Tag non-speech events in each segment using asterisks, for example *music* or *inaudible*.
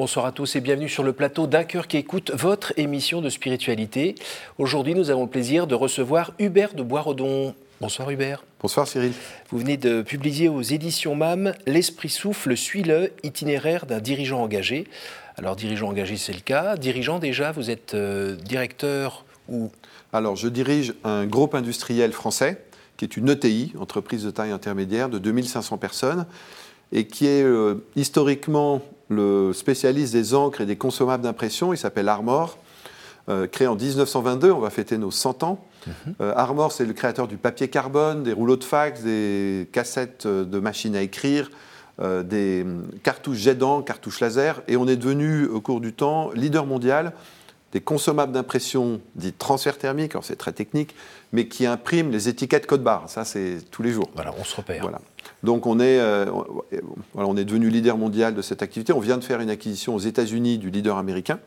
Bonsoir à tous et bienvenue sur le plateau d'un cœur qui écoute votre émission de spiritualité. Aujourd'hui, nous avons le plaisir de recevoir Hubert de Boisredon. Bonsoir Hubert. Bonsoir Cyril. Vous venez de publier aux éditions MAM L'Esprit souffle, suis-le, itinéraire d'un dirigeant engagé. Alors dirigeant engagé, c'est le cas. Dirigeant déjà, vous êtes euh, directeur ou? Alors je dirige un groupe industriel français qui est une ETI, entreprise de taille intermédiaire, de 2500 personnes, et qui est euh, historiquement le spécialiste des encres et des consommables d'impression. Il s'appelle Armor, euh, créé en 1922. On va fêter nos 100 ans. Mhm. Euh, Armor, c'est le créateur du papier carbone, des rouleaux de fax, des cassettes de machines à écrire, des hum, cartouches jet d'encre, cartouches laser. Et on est devenu, au cours du temps, leader mondial des consommables d'impression dits transfert thermique, alors c'est très technique, mais qui impriment les étiquettes code barre. Ça, c'est tous les jours. Voilà, on se repère. Voilà. Donc on est, euh, on est devenu leader mondial de cette activité. On vient de faire une acquisition aux États-Unis du leader américain.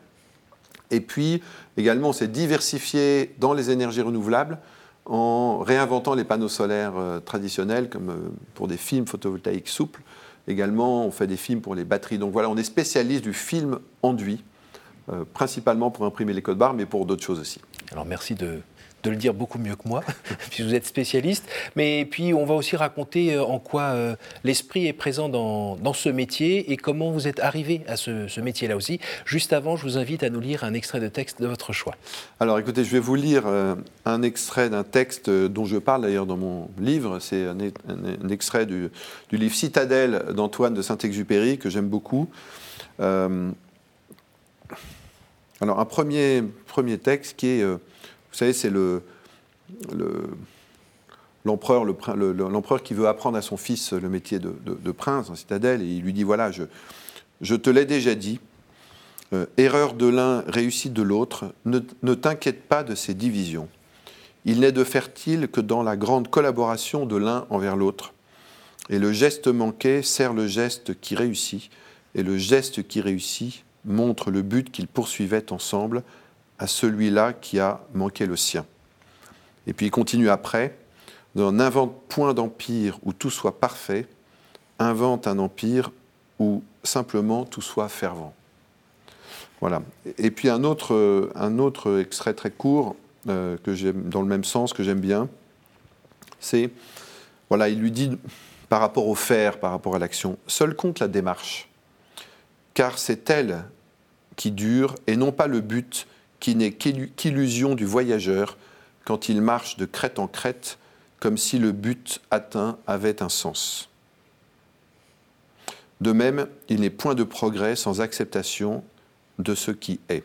Et puis également, on s'est diversifié dans les énergies renouvelables en réinventant les panneaux solaires euh, traditionnels, comme euh, pour des films photovoltaïques souples. Également, on fait des films pour les batteries. Donc voilà, on est spécialiste du film enduit, principalement pour imprimer les codes barres, mais pour d'autres choses aussi. Alors merci de de le dire beaucoup mieux que moi, *laughs* puisque vous êtes spécialiste. Mais puis, on va aussi raconter euh, en quoi euh, l'esprit est présent dans, ce métier et comment vous êtes arrivé à ce, métier-là aussi. Juste avant, je vous invite à nous lire un extrait de texte de votre choix. Alors, écoutez, je vais vous lire euh, un extrait d'un texte dont je parle d'ailleurs dans mon livre. C'est un, extrait du, livre Citadelle d'Antoine de Saint-Exupéry que j'aime beaucoup. alors, un premier, premier texte qui est vous savez, c'est le, l'empereur, qui veut apprendre à son fils le métier de, prince en citadelle, et il lui dit, voilà, je, te l'ai déjà dit, euh, erreur de l'un, réussite de l'autre, ne t'inquiète pas de ces divisions. Il n'est de fertile que dans la grande collaboration de l'un envers l'autre. Et le geste manqué sert le geste qui réussit, et le geste qui réussit montre le but qu'ils poursuivaient ensemble, à celui-là qui a manqué le sien. Et puis il continue après, n'invente point d'empire où tout soit parfait, invente un empire où simplement tout soit fervent. Voilà. Et puis un autre, un autre extrait très court, euh, que j'aime, dans le même sens, que j'aime bien, c'est, voilà, il lui dit, par rapport au faire, par rapport à l'action, seul compte la démarche, car c'est elle qui dure et non pas le but qui n'est qu'illusion du voyageur quand il marche de crête en crête, comme si le but atteint avait un sens. De même, il n'est point de progrès sans acceptation de ce qui est.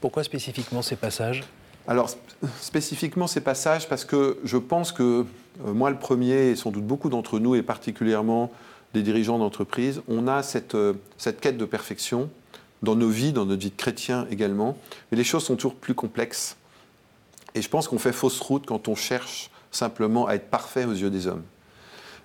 Pourquoi spécifiquement ces passages? Alors, spécifiquement ces passages, parce que je pense que euh, moi le premier, et sans doute beaucoup d'entre nous, et particulièrement des dirigeants d'entreprise, on a cette, euh, cette quête de perfection dans nos vies, dans notre vie de chrétien également. Mais les choses sont toujours plus complexes. Et je pense qu'on fait fausse route quand on cherche simplement à être parfait aux yeux des hommes.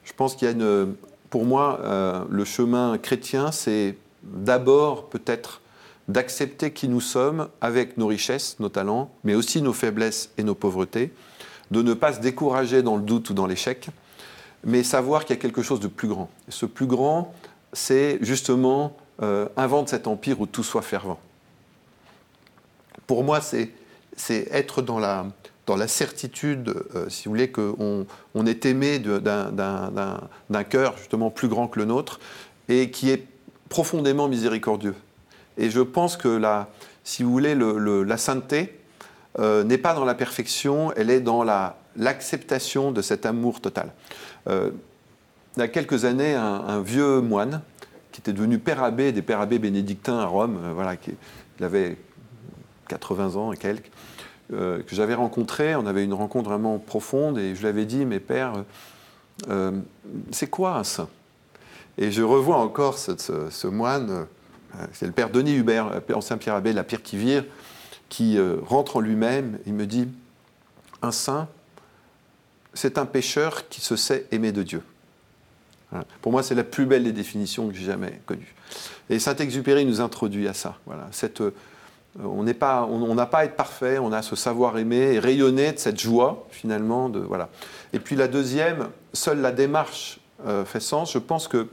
Je pense qu'il y a une. Pour moi, euh, le chemin chrétien, c'est d'abord peut-être d'accepter qui nous sommes avec nos richesses, nos talents, mais aussi nos faiblesses et nos pauvretés, de ne pas se décourager dans le doute ou dans l'échec, mais savoir qu'il y a quelque chose de plus grand. Et ce plus grand, c'est justement euh, invente cet empire où tout soit fervent. Pour moi, c'est être dans la, dans la certitude, euh, si vous voulez, qu'on on est aimé d'un cœur justement plus grand que le nôtre et qui est profondément miséricordieux. Et je pense que la, si vous voulez, le, la sainteté euh, n'est pas dans la perfection, elle est dans l'acceptation de cet amour total. il y a quelques années, un vieux moine qui était devenu père abbé des pères abbés bénédictins à Rome, euh, voilà, qui, il avait 80 ans et quelques, euh, que j'avais rencontré. On avait une rencontre vraiment profonde et je lui avais dit, mes pères, euh, c'est quoi un saint? Et je revois encore ce, moine, c'est le père Denis Hubert, ancien Pierre Abbé, la pierre qui vire, qui rentre en lui-même. Il me dit, un saint, c'est un pécheur qui se sait aimer de Dieu. Pour moi, c'est la plus belle des définitions que j'ai jamais connues. Et Saint-Exupéry nous introduit à ça. Voilà. Cette, euh, on n'a pas, on, pas à être parfait, on a ce savoir aimer et rayonner de cette joie, finalement. De, voilà. Et puis la deuxième, seule la démarche euh, fait sens. Je pense que,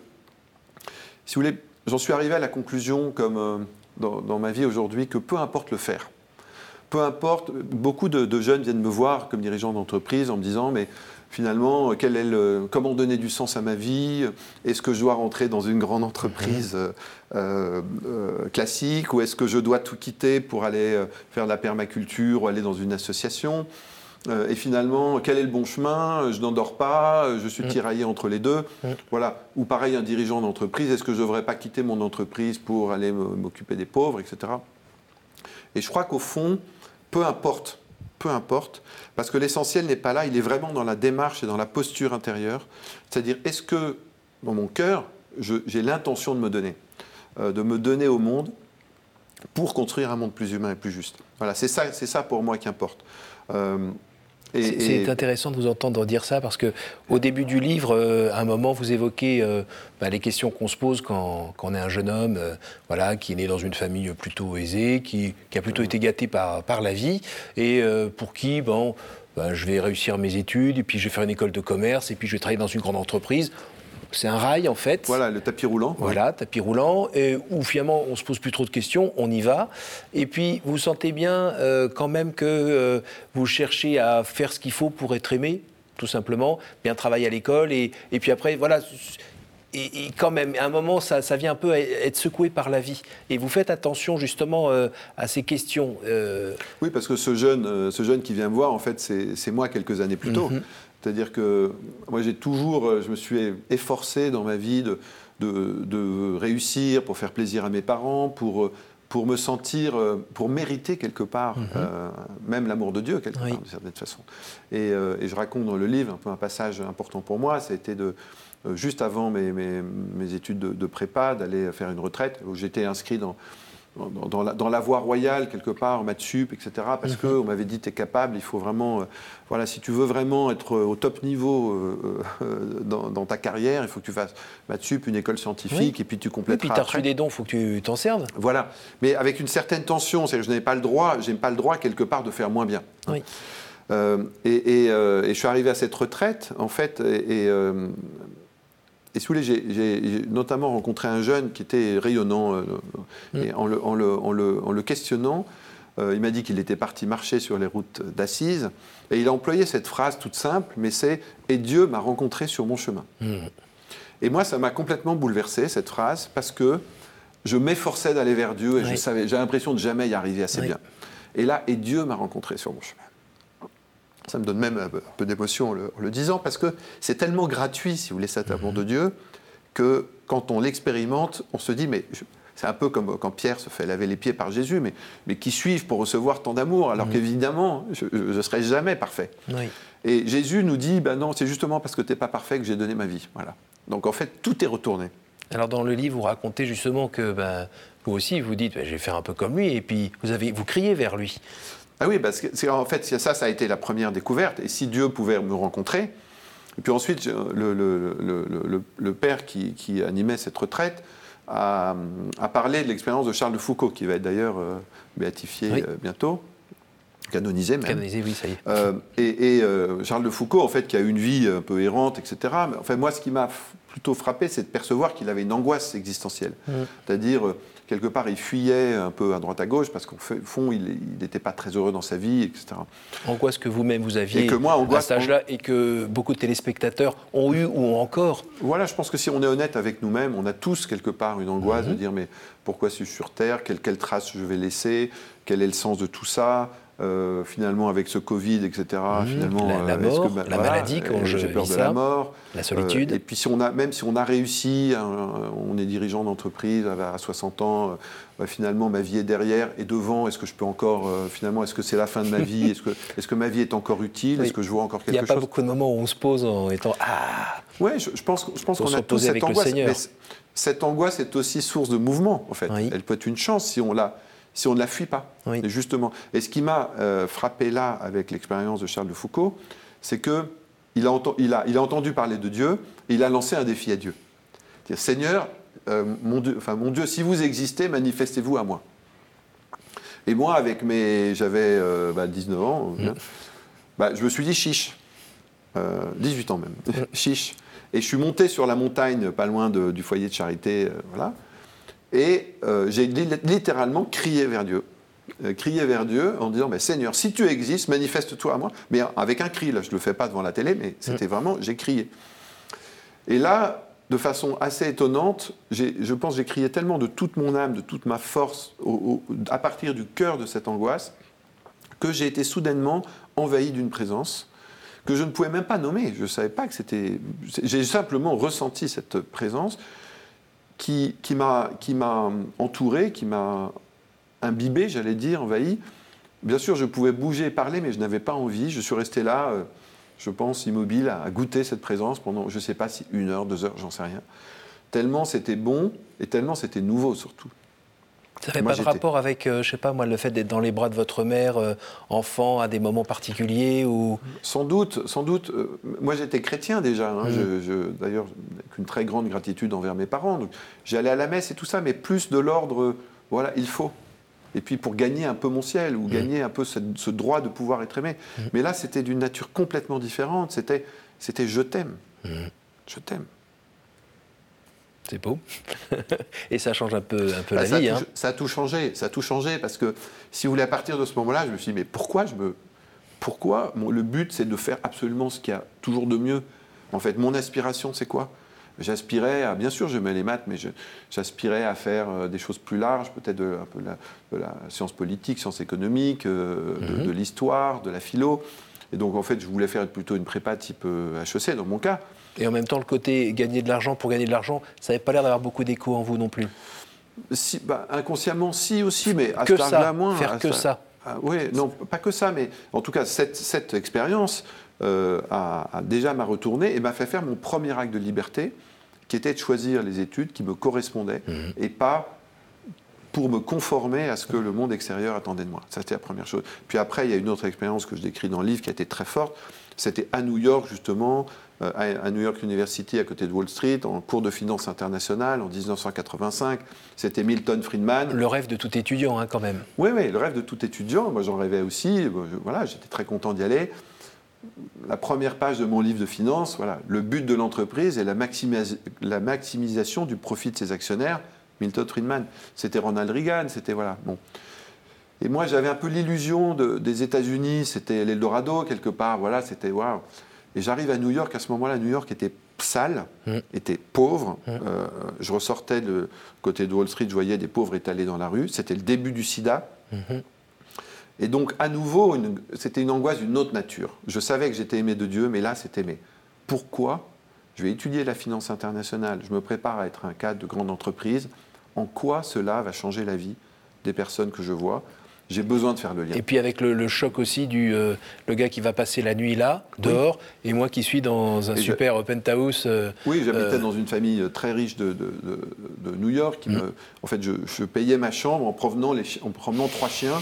si vous voulez, j'en suis arrivé à la conclusion, comme dans, ma vie aujourd'hui, que peu importe le faire. Peu importe, beaucoup de, jeunes viennent me voir comme dirigeant d'entreprise en me disant, mais finalement, quel est le, comment donner du sens à ma vie? Est-ce que je dois rentrer dans une grande entreprise classique? Ou est-ce que je dois tout quitter pour aller faire de la permaculture ou aller dans une association? Euh, et finalement, quel est le bon chemin? Je n'endors pas, je suis mm. tiraillé entre les deux. Mm. Voilà. Ou pareil, un dirigeant d'entreprise, est-ce que je ne devrais pas quitter mon entreprise pour aller m'occuper des pauvres, etc. Et je crois qu'au fond, peu importe, peu importe, parce que l'essentiel n'est pas là, il est vraiment dans la démarche et dans la posture intérieure. C'est-à-dire, est-ce que dans mon cœur, j'ai l'intention de me donner, euh, de me donner au monde pour construire un monde plus humain et plus juste? Voilà, c'est ça, pour moi qui importe. Euh, c'est intéressant de vous entendre dire ça parce que au début du livre, euh, à un moment, vous évoquez euh, bah, les questions qu'on se pose quand, on est un jeune homme, euh, voilà, qui est né dans une famille plutôt aisée, qui, a plutôt été gâté par, par la vie et pour qui, bon, bah, je vais réussir mes études et puis je vais faire une école de commerce et puis je vais travailler dans une grande entreprise. C'est un rail en fait. Voilà, le tapis roulant. Voilà, tapis roulant, et où finalement on se pose plus trop de questions, on y va. Et puis vous sentez bien euh, quand même que euh, vous cherchez à faire ce qu'il faut pour être aimé, tout simplement, bien travailler à l'école, et, et, puis après, voilà. Et, quand même, à un moment, ça, ça, vient un peu être secoué par la vie. Et vous faites attention justement euh, à ces questions. Oui, parce que ce jeune, ce jeune qui vient me voir, en fait, c'est moi quelques années plus tôt. Mhm. C'est-à-dire que moi, j'ai toujours, euh, je me suis efforcé dans ma vie de, de, réussir pour faire plaisir à mes parents, pour, euh, pour me sentir, euh, pour mériter quelque part, mhm. même l'amour de Dieu, quelque part, d'une certaine façon. Et, et, je raconte dans le livre un peu un passage important pour moi, ça a été de, juste avant mes, mes, mes études de, de prépa, d'aller faire une retraite, où j'étais inscrit dans dans, la, voie royale, quelque part, maths sup, etc. Parce mhm. qu'on m'avait dit, tu es capable, il faut vraiment. Euh, voilà, si tu veux vraiment être au top niveau euh, euh, dans, ta carrière, il faut que tu fasses maths sup, une école scientifique, et puis tu complètes. Et puis tu as reçu des dons, il faut que tu t'en serves. Voilà. Mais avec une certaine tension, c'est que je n'ai pas le droit, j'ai pas le droit, quelque part, de faire moins bien. Oui. et, je suis arrivé à cette retraite, en fait, et, et si vous voulez, j'ai notamment rencontré un jeune qui était rayonnant, euh, mm. et en le, questionnant, euh, il m'a dit qu'il était parti marcher sur les routes d'Assise, et il a employé cette phrase toute simple, mais c'est « Et Dieu m'a rencontré sur mon chemin mm. Et moi, ça m'a complètement bouleversé, cette phrase, parce que je m'efforçais d'aller vers Dieu, et je savais, j'avais l'impression de jamais y arriver assez bien. Et là, « Et Dieu m'a rencontré sur mon chemin ». Ça me donne même un peu d'émotion en le, disant, parce que c'est tellement gratuit, si vous voulez, cet amour de Dieu, que quand on l'expérimente, on se dit, mais c'est un peu comme quand Pierre se fait laver les pieds par Jésus, mais, mais qui suivent pour recevoir tant d'amour, alors qu'évidemment, je ne serai jamais parfait. Et Jésus nous dit, ben non, c'est justement parce que tu n'es pas parfait que j'ai donné ma vie. Voilà. Donc en fait, tout est retourné. Alors dans le livre, vous racontez justement que ben, vous aussi, vous dites, ben, je vais faire un peu comme lui, et puis vous, avez, vous criez vers lui. Ah oui, parce que en fait, ça, ça a été la première découverte. Et si Dieu pouvait me rencontrer, et puis ensuite, le, le, le, père qui, qui, animait cette retraite a, a parlé de l'expérience de Charles de Foucault, qui va être d'ailleurs euh, béatifié euh, bientôt, canonisé même. Canonisé, oui, ça y est. Euh, et, Charles de Foucault, en fait, qui a une vie un peu errante, etc. Mais, enfin, moi, ce qui m'a plutôt frappé, c'est de percevoir qu'il avait une angoisse existentielle. Mmh. C'est-à-dire quelque part, il fuyait un peu à droite à gauche parce qu'au fond, il n'était pas très heureux dans sa vie, etc. Angoisse que vous-même vous aviez et que moi, angoisse, à cet âge-là et que beaucoup de téléspectateurs ont eu ou ont encore. Voilà, je pense que si on est honnête avec nous-mêmes, on a tous quelque part une angoisse de mhm. dire mais pourquoi suis-je sur Terre? Quelle, quelle trace je vais laisser? Quel est le sens de tout ça? Euh, finalement avec ce Covid, etc. Mhm. finalement, la, euh, mort, la maladie, quand euh, j'ai peur de la mort, la solitude. et puis si on a, même si on a réussi, hein, on est dirigeant d'entreprise à 60 ans, bah, finalement ma vie est derrière et devant. Est-ce que je peux encore, finalement, est-ce que c'est la fin de ma vie? Est-ce que, est que ma vie est encore utile? Est-ce que je vois encore quelque chose Il n'y a pas beaucoup de moments où on se pose en étant ah. Ouais, je, pense, je pense qu'on a tous cette angoisse. Mais cette angoisse est aussi source de mouvement, en fait. Elle peut être une chance si on l'a si on ne la fuit pas. Et justement. Et ce qui m'a euh, frappé là avec l'expérience de Charles de Foucault, c'est que il a, il, a, il a, entendu parler de Dieu et il a lancé un défi à Dieu. Dire, Seigneur, euh, mon, Dieu, enfin, mon Dieu, si vous existez, manifestez-vous à moi. Et moi, avec mes. J'avais 19 euh, bah, ans, mm. bah, je me suis dit chiche. 18 ans même. Mm. *laughs* chiche. Et je suis monté sur la montagne, pas loin du foyer de charité, voilà. Et euh, j'ai littéralement crié vers Dieu. Euh, crié vers Dieu en disant mais Seigneur, si tu existes, manifeste-toi à moi. Mais avec un cri, là, je ne le fais pas devant la télé, mais c'était vraiment, j'ai crié. Et là, de façon assez étonnante, je pense que j'ai crié tellement de toute mon âme, de toute ma force, à partir du cœur de cette angoisse, que j'ai été soudainement envahi d'une présence que je ne pouvais même pas nommer. Je ne savais pas que c'était. J'ai simplement ressenti cette présence qui, m'a entouré, qui m'a imbibé, j'allais dire, envahi. Bien sûr, je pouvais bouger et parler, mais je n'avais pas envie. Je suis resté là, euh, je pense, immobile, à, goûter cette présence pendant, je ne sais pas si une heure, deux heures, j'en sais rien. Tellement c'était bon et tellement c'était nouveau surtout. Ça n'avait pas de rapport avec, euh, je sais pas moi, le fait d'être dans les bras de votre mère, euh, enfant, à des moments particuliers ou... Sans doute, sans doute. Euh, moi, j'étais chrétien déjà. Hein, mm. D'ailleurs, avec une très grande gratitude envers mes parents. J'allais à la messe et tout ça, mais plus de l'ordre, voilà, il faut. Et puis pour gagner un peu mon ciel, ou mm. gagner un peu ce, droit de pouvoir être aimé. Mm. Mais là, c'était d'une nature complètement différente. C'était je t'aime. Je t'aime. C'est beau. *laughs* et ça change un peu, un peu bah, la ça vie. A tout, hein. Ça a tout changé. Ça a tout changé parce que, si vous voulez, à partir de ce moment-là, je me suis dit, mais pourquoi je me. Pourquoi Le but, c'est de faire absolument ce qu'il y a toujours de mieux? En fait, mon aspiration, c'est quoi? J'aspirais à, bien sûr, j'aimais les maths, mais j'aspirais à faire euh, des choses plus larges, peut-être de, un peu de la, science politique, science économique, euh, de, mhm. de l'histoire, de la philo. Et donc, en fait, je voulais faire plutôt une prépa type HEC, dans mon cas. Et en même temps, le côté gagner de l'argent pour gagner de l'argent, ça n'avait pas l'air d'avoir beaucoup d'écho en vous non plus. Si, bah, inconsciemment, si aussi, mais à que ce ça, moins. Faire que ça. Ah, oui, non, pas que ça, mais en tout cas, cette, cette expérience euh, a, déjà m'a retourné et m'a fait faire mon premier acte de liberté, qui était de choisir les études qui me correspondaient mhm. et pas pour me conformer à ce que le monde extérieur attendait de moi. Ça, c'était la première chose. Puis après, il y a une autre expérience que je décris dans le livre qui a été très forte. C'était à New York, justement, à New York University, à côté de Wall Street, en cours de finance internationale en 1985. C'était Milton Friedman. Le rêve de tout étudiant, hein, quand même. Oui, oui, le rêve de tout étudiant. Moi, j'en rêvais aussi. Voilà, j'étais très content d'y aller. La première page de mon livre de finance, voilà, le but de l'entreprise est la, la, maximisation du profit de ses actionnaires. Milton Friedman, c'était Ronald Reagan, c'était voilà. Bon. Et moi, j'avais un peu l'illusion des États-Unis, c'était l'Eldorado quelque part. Voilà, c'était waouh. Et j'arrive à New York, à ce moment-là, New York était sale, mm. était pauvre. Mm. Euh, je ressortais de côté de Wall Street, je voyais des pauvres étalés dans la rue. C'était le début du sida. Mm-hmm. Et donc, à nouveau, c'était une angoisse d'une autre nature. Je savais que j'étais aimé de Dieu, mais là, c'était aimé. Pourquoi? Je vais étudier la finance internationale. Je me prépare à être un cadre de grande entreprise. En quoi cela va changer la vie des personnes que je vois? J'ai besoin de faire le lien. Et puis avec le, choc aussi du euh, le gars qui va passer la nuit là, dehors, et moi qui suis dans un super penthouse. Euh, oui, j'habitais euh, dans une famille très riche de, de, New York. Qui mm. me, en fait, je, payais ma chambre en provenant, les, en provenant trois chiens.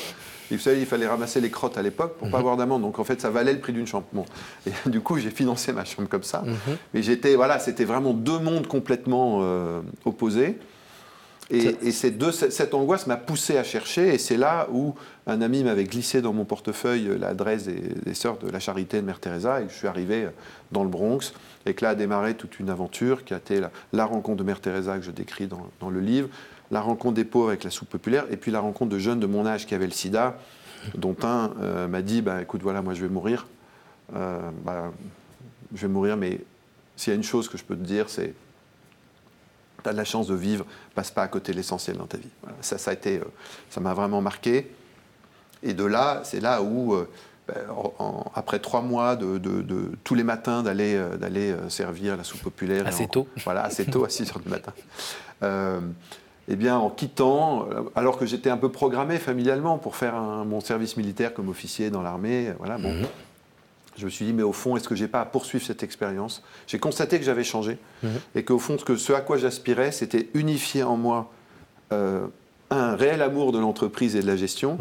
Et vous savez, il fallait ramasser les crottes à l'époque pour ne pas mm-hmm. avoir d'amende. Donc en fait, ça valait le prix d'une chambre. Bon. Et *laughs* du coup, j'ai financé ma chambre comme ça. Mm-hmm. Mais j'étais, voilà, c'était vraiment deux mondes complètement opposés. Et, cette angoisse m'a poussé à chercher, et c'est là où un ami m'avait glissé dans mon portefeuille l'adresse des, sœurs de la charité de Mère Teresa, et je suis arrivé dans le Bronx, et que là a démarré toute une aventure qui a été la, rencontre de Mère Teresa que je décris dans, le livre, la rencontre des pauvres avec la soupe populaire, et puis la rencontre de jeunes de mon âge qui avaient le sida, dont un euh, m'a dit bah, écoute, voilà, moi je vais mourir. Euh, bah, je vais mourir, mais s'il y a une chose que je peux te dire, c'est tu as de la chance de vivre, passe pas à côté de l'essentiel dans ta vie. Ça, ça a été, euh, ça m'a vraiment marqué. Et de là, c'est là où, euh, ben, après trois mois de, tous les matins d'aller euh, d'aller servir la soupe populaire. Assez tôt. *laughs* Voilà, assez tôt, à 6 heures du matin. eh bien, en quittant, alors que j'étais un peu programmé familialement pour faire mon service militaire comme officier dans l'armée, voilà, bon, mhm je me suis dit, mais au fond, est-ce que j'ai pas à poursuivre cette expérience? J'ai constaté que j'avais changé mhm. et qu'au fond, ce, que, ce à quoi j'aspirais, c'était unifier en moi euh, un réel amour de l'entreprise et de la gestion,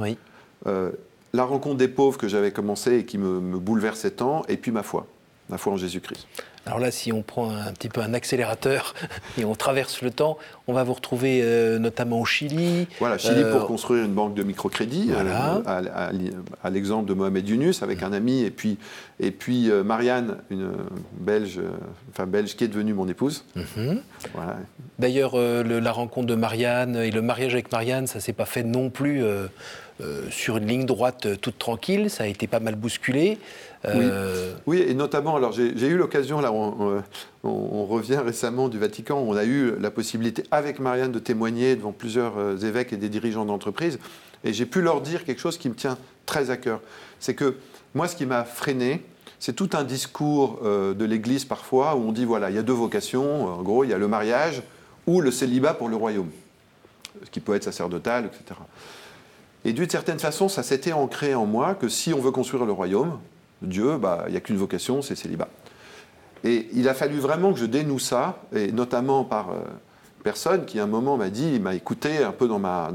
euh, la rencontre des pauvres que j'avais commencé et qui me, me bouleversait tant, et puis ma foi, ma foi en Jésus-Christ. Alors là, si on prend un, petit peu un accélérateur *laughs* et on traverse le temps, on va vous retrouver euh, notamment au Chili. Voilà, Chili pour euh, construire une banque de microcrédit, euh, à, l'exemple de Mohamed Yunus avec un ami, et puis, et puis Marianne, une belge, enfin belge qui est devenue mon épouse. Mhm. D'ailleurs, la rencontre de Marianne et le mariage avec Marianne, ça s'est pas fait non plus sur une ligne droite toute tranquille, ça a été pas mal bousculé. Euh, oui. et notamment, alors j'ai eu l'occasion, là, on, revient récemment du Vatican, on a eu la possibilité avec Marianne de témoigner devant plusieurs euh, évêques et des dirigeants d'entreprise, et j'ai pu leur dire quelque chose qui me tient très à cœur. C'est que moi, ce qui m'a freiné, c'est tout un discours euh, de l'Église parfois où on dit voilà, il y a deux vocations, en gros, il y a le mariage ou le célibat pour le royaume, ce qui peut être sacerdotal, etc. Et d'une certaine façon, ça s'était ancré en moi que si on veut construire le royaume, Dieu, bah, il n'y a qu'une vocation, c'est célibat. Et il a fallu vraiment que je dénoue ça, et notamment par euh, personne qui à un moment m'a dit, m'a écouté un peu dans ma,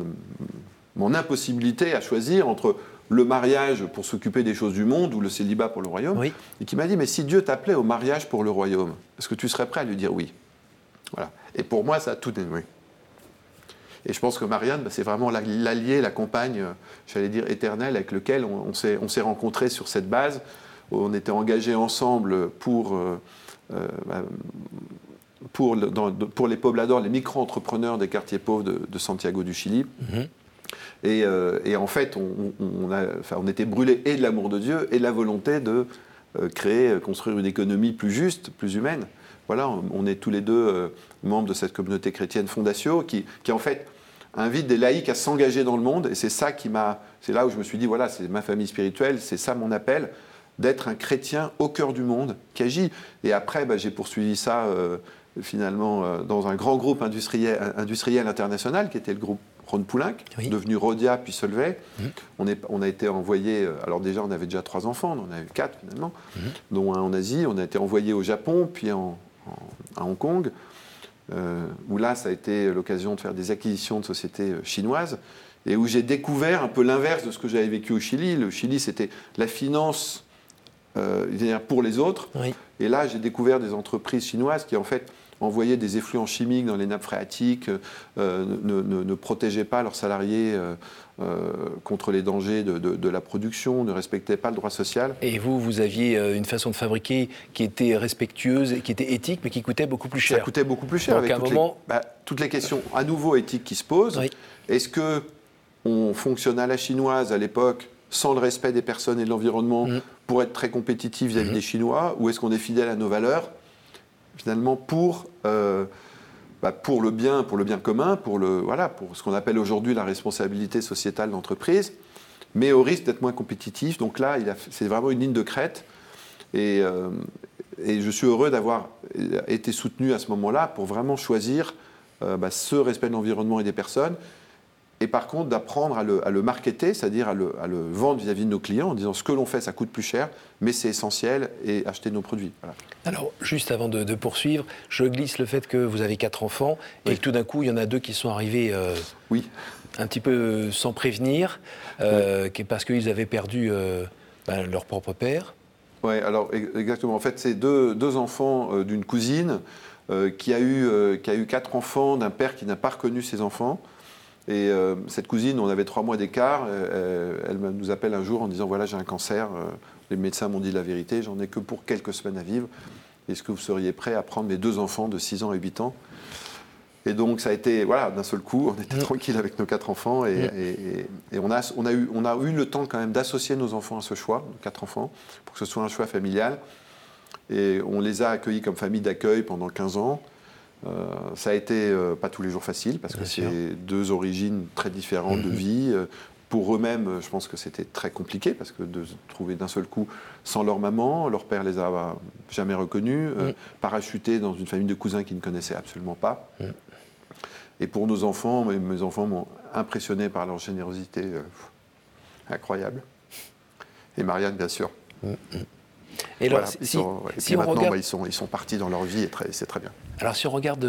mon impossibilité à choisir entre le mariage pour s'occuper des choses du monde ou le célibat pour le royaume, et qui m'a dit, mais si Dieu t'appelait au mariage pour le royaume, est-ce que tu serais prêt à lui dire oui? Voilà. Et pour moi, ça a tout dénoué. Et je pense que Marianne, bah, c'est vraiment l'allié, la compagne, euh, j'allais dire éternelle, avec lequel on, on s'est rencontrés sur cette base. On était engagés ensemble pour, euh, euh, bah, pour, pour, les pobladors, les micro-entrepreneurs des quartiers pauvres de, Santiago du Chili. Mm-hmm. et, et, en fait, on, a, enfin, on était brûlés et de l'amour de Dieu et de la volonté de créer, construire une économie plus juste, plus humaine. Voilà, on est tous les deux membres de cette communauté chrétienne Fondatio, qui, qui en fait invite des laïcs à s'engager dans le monde. Et c'est ça qui m'a. C'est là où je me suis dit voilà, c'est ma famille spirituelle, c'est ça mon appel, d'être un chrétien au cœur du monde qui agit. Et après, bah, j'ai poursuivi ça euh, finalement euh, dans un grand groupe industriel, industriel, international qui était le groupe Ron Poulenc, devenu Rodia puis Solvay. Mmh. On, est, on, a été envoyé, euh, alors déjà on avait déjà trois enfants, on en avait quatre finalement, mmh. dont un en Asie. On a été envoyé au Japon, puis en, à Hong Kong. Euh, où là, ça a été l'occasion de faire des acquisitions de sociétés euh, chinoises, et où j'ai découvert un peu l'inverse de ce que j'avais vécu au Chili. Le Chili, c'était la finance euh, pour les autres. Et là, j'ai découvert des entreprises chinoises qui, en fait, envoyaient des effluents chimiques dans les nappes phréatiques, euh, ne, protégeaient pas leurs salariés euh, euh, contre les dangers de, la production, ne respectaient pas le droit social. Et vous, vous aviez une façon de fabriquer qui était respectueuse, qui était éthique, mais qui coûtait beaucoup plus cher. Ça coûtait beaucoup plus cher. avec toutes, les, bah, toutes, les, questions à nouveau éthiques qui se posent. Est-ce que on fonctionne à la chinoise à l'époque sans le respect des personnes et de l'environnement mm. pour être très compétitif vis-à-vis mm-hmm. des Chinois, ou est-ce qu'on est fidèle à nos valeurs finalement pour, euh, bah, pour, le bien, pour le bien commun, pour, le, voilà, pour ce qu'on appelle aujourd'hui la responsabilité sociétale d'entreprise, mais au risque d'être moins compétitif. Donc là, c'est vraiment une ligne de crête. Et, euh, et je suis heureux d'avoir été soutenu à ce moment-là pour vraiment choisir euh, bah, ce respect de l'environnement et des personnes et par contre d'apprendre à le, à le marketer, c'est-à-dire à le, à le, vendre vis-à-vis de nos clients en disant ce que l'on fait, ça coûte plus cher, mais c'est essentiel et acheter nos produits. Alors, juste avant de, poursuivre, je glisse le fait que vous avez quatre enfants et que tout d'un coup, il y en a deux qui sont arrivés euh, oui. un petit peu sans prévenir, euh, parce qu'ils avaient perdu euh, ben, leur propre père. Oui, alors exactement. En fait, c'est deux, deux enfants d'une cousine qui, a eu, qui a eu quatre enfants d'un père qui n'a pas reconnu ses enfants. Et euh, cette cousine, on avait trois mois d'écart, euh, euh, elle nous appelle un jour en disant voilà, j'ai un cancer, les médecins m'ont dit la vérité, j'en ai que pour quelques semaines à vivre. Est-ce que vous seriez prêt à prendre mes deux enfants de 6 ans et 8 ans? Et donc ça a été, voilà, d'un seul coup, on était mm. tranquille avec nos quatre enfants et, mm. on, a, on, a eu, on a eu le temps quand même d'associer nos enfants à ce choix, nos quatre enfants, pour que ce soit un choix familial. Et on les a accueillis comme famille d'accueil pendant 15 ans. Euh, ça a été euh, pas tous les jours facile parce que c'est deux origines très différentes de mhm. vie. Euh, pour eux-mêmes, je pense que c'était très compliqué parce que de se trouver d'un seul coup sans leur maman, leur père les a jamais reconnus, mhm. parachutés dans une famille de cousins qu'ils ne connaissaient absolument pas. Mhm. Et pour nos enfants, mes, enfants m'ont impressionné par leur générosité incroyable. Et Marianne, bien sûr. Et, alors, si, maintenant, bah, ils, sont, ils sont partis dans leur vie et c'est très bien. Alors si on regarde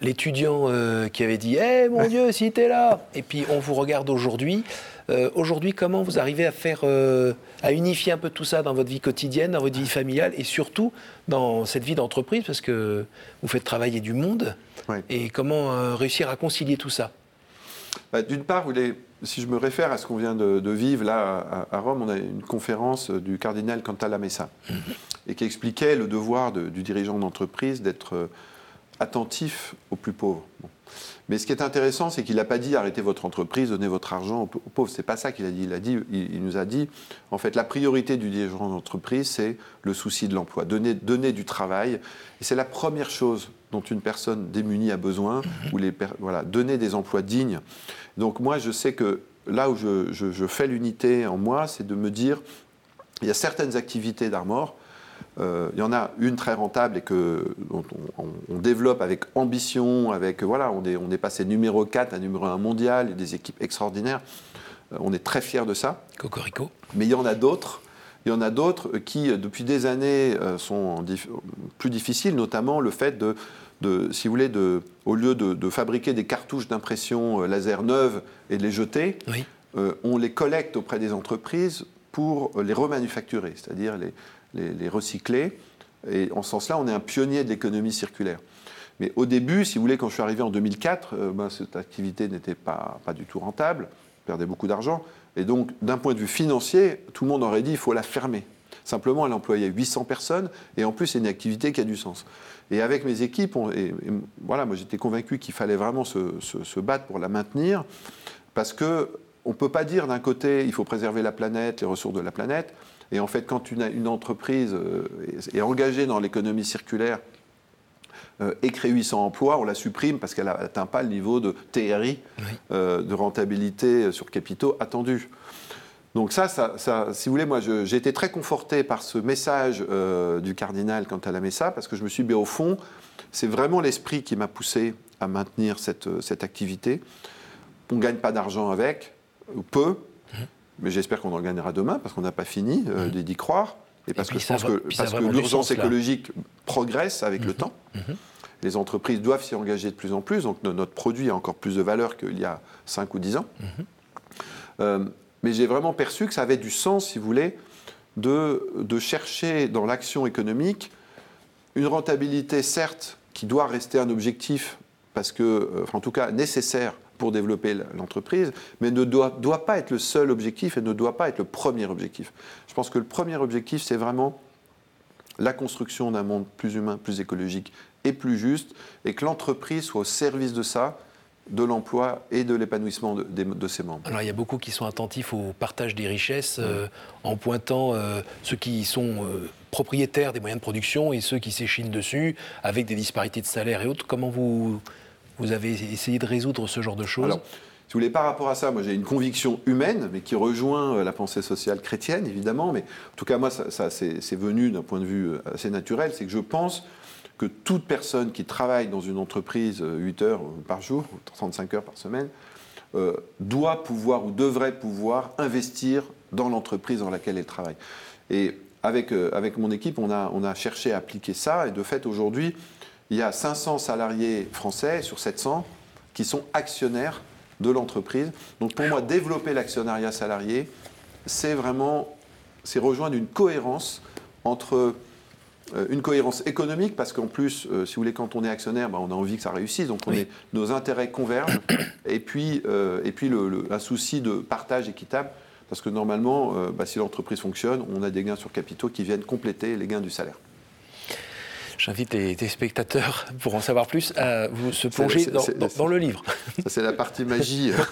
l'étudiant euh, qui avait dit Eh mon Dieu, si t'es là !» Et puis on vous regarde aujourd'hui. Euh, aujourd'hui, comment vous arrivez à faire, euh, à unifier un peu tout ça dans votre vie quotidienne, dans votre vie familiale et surtout dans cette vie d'entreprise? Parce que vous faites travailler du monde. Et comment réussir à concilier tout ça? Bah, D'une part, vous si je me réfère à ce qu'on vient de, vivre là à, Rome, on a une conférence du cardinal Cantalamessa mhm. et qui expliquait le devoir du dirigeant d'entreprise d'être euh, attentif aux plus pauvres. Mais ce qui est intéressant, c'est qu'il n'a pas dit arrêtez votre entreprise, donnez votre argent aux pauvres. C'est pas ça qu'il a dit. Il a dit, il, nous a dit, en fait, la priorité du dirigeant d'entreprise, c'est le souci de l'emploi, donner, du travail. Et c'est la première chose dont une personne démunie a besoin, ou les, voilà, donner des emplois dignes. Donc moi, je sais que là où je, fais l'unité en moi, c'est de me dire, il y a certaines activités d'Armor, euh, il y en a une très rentable et que on, développe avec ambition, avec voilà, on est, on est passé numéro 4 à numéro 1 mondial, il y a des équipes extraordinaires. Euh, on est très fiers de ça. Cocorico. Mais il y en a d'autres. Il y en a d'autres qui, depuis des années, euh, sont plus difficiles, notamment le fait de si vous voulez, de, au lieu de, fabriquer des cartouches d'impression euh, laser neuves et de les jeter, euh, on les collecte auprès des entreprises pour les remanufacturer, c'est-à-dire les, recycler. Et en ce sens-là, on est un pionnier de l'économie circulaire. Mais au début, si vous voulez, quand je suis arrivé en 2004, euh, ben, cette activité n'était pas, du tout rentable, on perdait beaucoup d'argent. Et donc, d'un point de vue financier, tout le monde aurait dit qu'il faut la fermer. Simplement, elle employait 800 personnes et en plus, c'est une activité qui a du sens. Et avec mes équipes, voilà, moi j'étais convaincu qu'il fallait vraiment se, battre pour la maintenir, parce que on ne peut pas dire d'un côté il faut préserver la planète, les ressources de la planète, et en fait quand une, une entreprise euh, est engagée dans l'économie circulaire euh, et crée 800 emplois, on la supprime parce qu'elle n'atteint pas le niveau de TRI, euh, de rentabilité sur capitaux attendu. Donc ça, si vous voulez, moi, j'ai été très conforté par ce message euh, du cardinal quant à la Messa, parce que je me suis dit, au fond, c'est vraiment l'esprit qui m'a poussé à maintenir cette, cette activité. On ne gagne pas d'argent avec, ou peu, mais j'espère qu'on en gagnera demain, parce qu'on n'a pas fini euh, mmh. d'y croire, et parce que je pense que, parce que l'urgence écologique progresse avec le mmh. temps. Mmh. Les entreprises doivent s'y engager de plus en plus, donc notre produit a encore plus de valeur qu'il y a 5 ou 10 ans mais j'ai vraiment perçu que ça avait du sens, si vous voulez, de, de chercher dans l'action économique une rentabilité, certes, qui doit rester un objectif, parce que, euh, en tout cas nécessaire pour développer l'entreprise, mais ne doit, doit pas être le seul objectif et ne doit pas être le premier objectif. Je pense que le premier objectif, c'est vraiment la construction d'un monde plus humain, plus écologique et plus juste, et que l'entreprise soit au service de ça, de l'emploi et de l'épanouissement de, ses membres. Alors il y a beaucoup qui sont attentifs au partage des richesses euh, en pointant euh, ceux qui sont euh, propriétaires des moyens de production et ceux qui s'échinent dessus avec des disparités de salaire et autres. Comment vous, vous avez essayé de résoudre ce genre de choses Alors, si vous voulez, par rapport à ça, moi j'ai une conviction humaine, mais qui rejoint la pensée sociale chrétienne, évidemment. Mais en tout cas, moi, ça, ça c'est venu d'un point de vue assez naturel. C'est que je pense que toute personne qui travaille dans une entreprise 8 euh, heures par jour, 35 heures par semaine, euh, doit pouvoir ou devrait pouvoir investir dans l'entreprise dans laquelle elle travaille. Et avec, euh, avec mon équipe, on a, on a cherché à appliquer ça. Et de fait, aujourd'hui, il y a 500 salariés français sur 700 qui sont actionnaires de l'entreprise. Donc pour moi, développer l'actionnariat salarié, c'est vraiment c'est rejoindre une cohérence entre euh, une cohérence économique, parce qu'en plus, euh, si vous voulez, quand on est actionnaire, bah, on a envie que ça réussisse, donc on est, nos intérêts convergent, et puis, euh, et puis le, un souci de partage équitable, parce que normalement, bah, si l'entreprise fonctionne, on a des gains sur capitaux qui viennent compléter les gains du salaire. J'invite les, spectateurs, pour en savoir plus, à vous se plonger dans, le livre. C'est la partie magie. *laughs*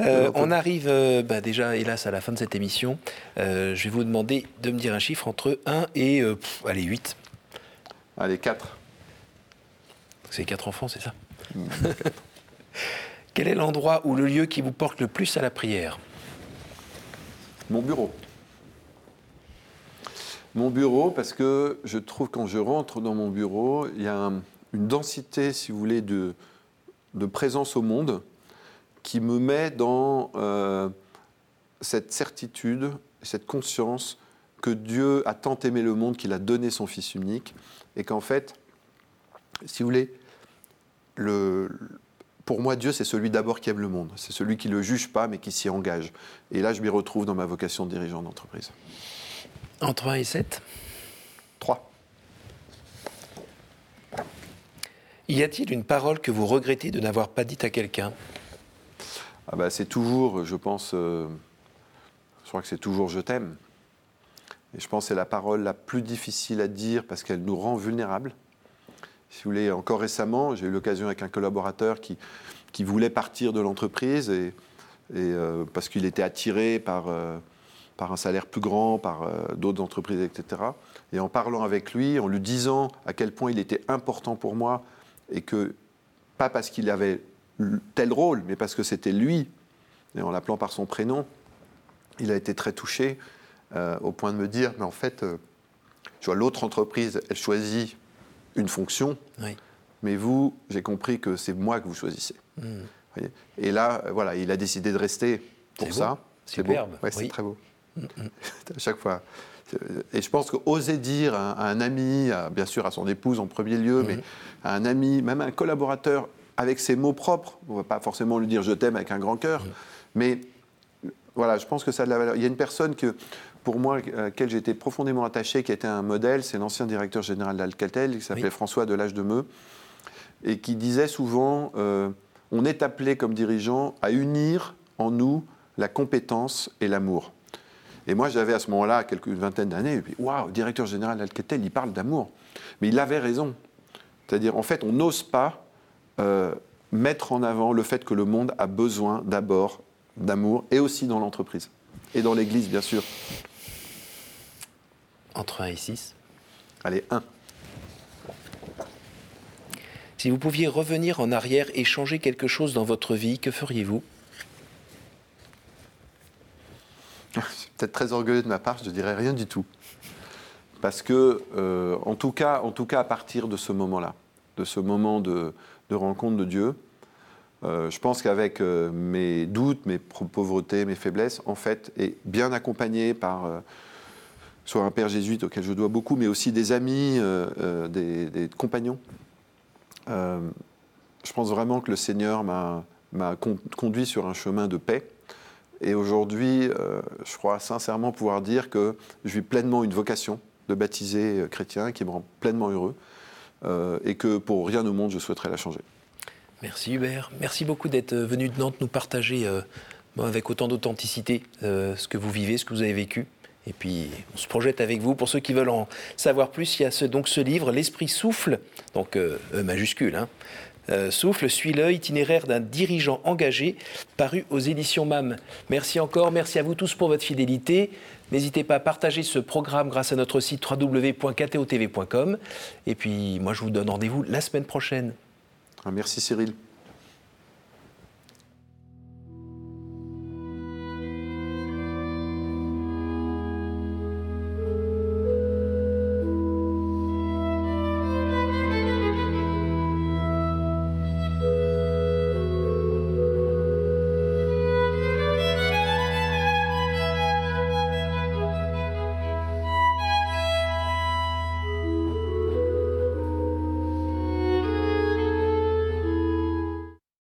Euh, on arrive euh, bah, déjà, hélas, à la fin de cette émission. Euh, je vais vous demander de me dire un chiffre entre 1 et allez, 8. Allez, 4. C'est 4 enfants, c'est ça mmh, *laughs* Quel est l'endroit ou le lieu qui vous porte le plus à la prière? Mon bureau. Mon bureau, parce que je trouve quand je rentre dans mon bureau, il y a une densité, si vous voulez, de, présence au monde qui me met dans euh, cette certitude, cette conscience que Dieu a tant aimé le monde qu'il a donné son Fils unique, et qu'en fait, si vous voulez, le, pour moi, Dieu, c'est celui d'abord qui aime le monde. C'est celui qui ne le juge pas, mais qui s'y engage. Et là, je m'y retrouve dans ma vocation de dirigeant d'entreprise. Entre 1 et 7 3. Y a-t-il une parole que vous regrettez de n'avoir pas dite à quelqu'un? Ah bah, C'est toujours, je pense, euh, je crois que c'est toujours je t'aime. Et je pense que c'est la parole la plus difficile à dire parce qu'elle nous rend vulnérables. Si vous voulez, encore récemment, j'ai eu l'occasion avec un collaborateur qui, qui voulait partir de l'entreprise et, euh, parce qu'il était attiré par, euh, par un salaire plus grand, par euh, d'autres entreprises, etc. Et en parlant avec lui, en lui disant à quel point il était important pour moi et que, pas parce qu'il avait tel rôle, mais parce que c'était lui, et en l'appelant par son prénom, il a été très touché au point de me dire, mais en fait, tu vois, l'autre entreprise, elle choisit une fonction. Mais vous, j'ai compris que c'est moi que vous choisissez. Hmm. Et là, euh, voilà, il a décidé de rester pour ça. C'est beau. c'est très beau. Hmm. *laughs* à chaque fois. Et je pense qu'oser dire à, un ami, bien sûr à son épouse en premier lieu, mais à un ami, même à un collaborateur, avec ses mots propres, on ne va pas forcément lui dire je t'aime avec un grand cœur, mais voilà, je pense que ça a de la valeur. Il y a une personne que, pour moi, à laquelle été profondément attaché, qui était un modèle, c'est l'ancien directeur général d'Alcatel, qui s'appelait François Delage de Meux, et qui disait souvent euh, on est appelé comme dirigeant à unir en nous la compétence et l'amour. Et moi, j'avais à ce moment-là, quelques vingtaine d'années, et puis waouh, directeur général d'Alcatel, il parle d'amour. Mais il avait raison. C'est-à-dire, en fait, on n'ose pas euh, mettre en avant le fait que le monde a besoin d'abord d'amour, et aussi dans l'entreprise. Et dans l'Église, bien sûr. Entre 1 et 6 Allez, 1. Si vous pouviez revenir en arrière et changer quelque chose dans votre vie, que feriez-vous C'est peut-être très orgueilleux de ma part, je ne dirais rien du tout. Parce que, euh, en, tout cas, en tout cas, à partir de ce moment-là, de ce moment de, rencontre de Dieu, euh, je pense qu'avec euh, mes doutes, mes pauvretés, mes faiblesses, en fait, et bien accompagné par soit un père jésuite auquel je dois beaucoup, mais aussi des amis, des, compagnons, je pense vraiment que le Seigneur m'a conduit sur un chemin de paix. Et aujourd'hui, euh, je crois sincèrement pouvoir dire que je vis pleinement une vocation de baptiser euh, chrétien qui me rend pleinement heureux et que pour rien au monde, je souhaiterais la changer. Merci Hubert. Merci beaucoup d'être venu de Nantes nous partager avec autant d'authenticité ce que vous vivez, ce que vous avez vécu. Et puis, on se projette avec vous. Pour ceux qui veulent en savoir plus, il y a ce, donc ce livre, L'Esprit souffle, donc euh, e majuscule, hein. Euh, souffle, suit l'œil, itinéraire d'un dirigeant engagé, paru aux éditions MAM. Merci encore, merci à vous tous pour votre fidélité. N'hésitez pas à partager ce programme grâce à notre site www.ktotv.com. Et puis, moi, je vous donne rendez-vous la semaine prochaine. Ah, merci Cyril.